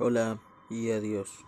Hola y adiós.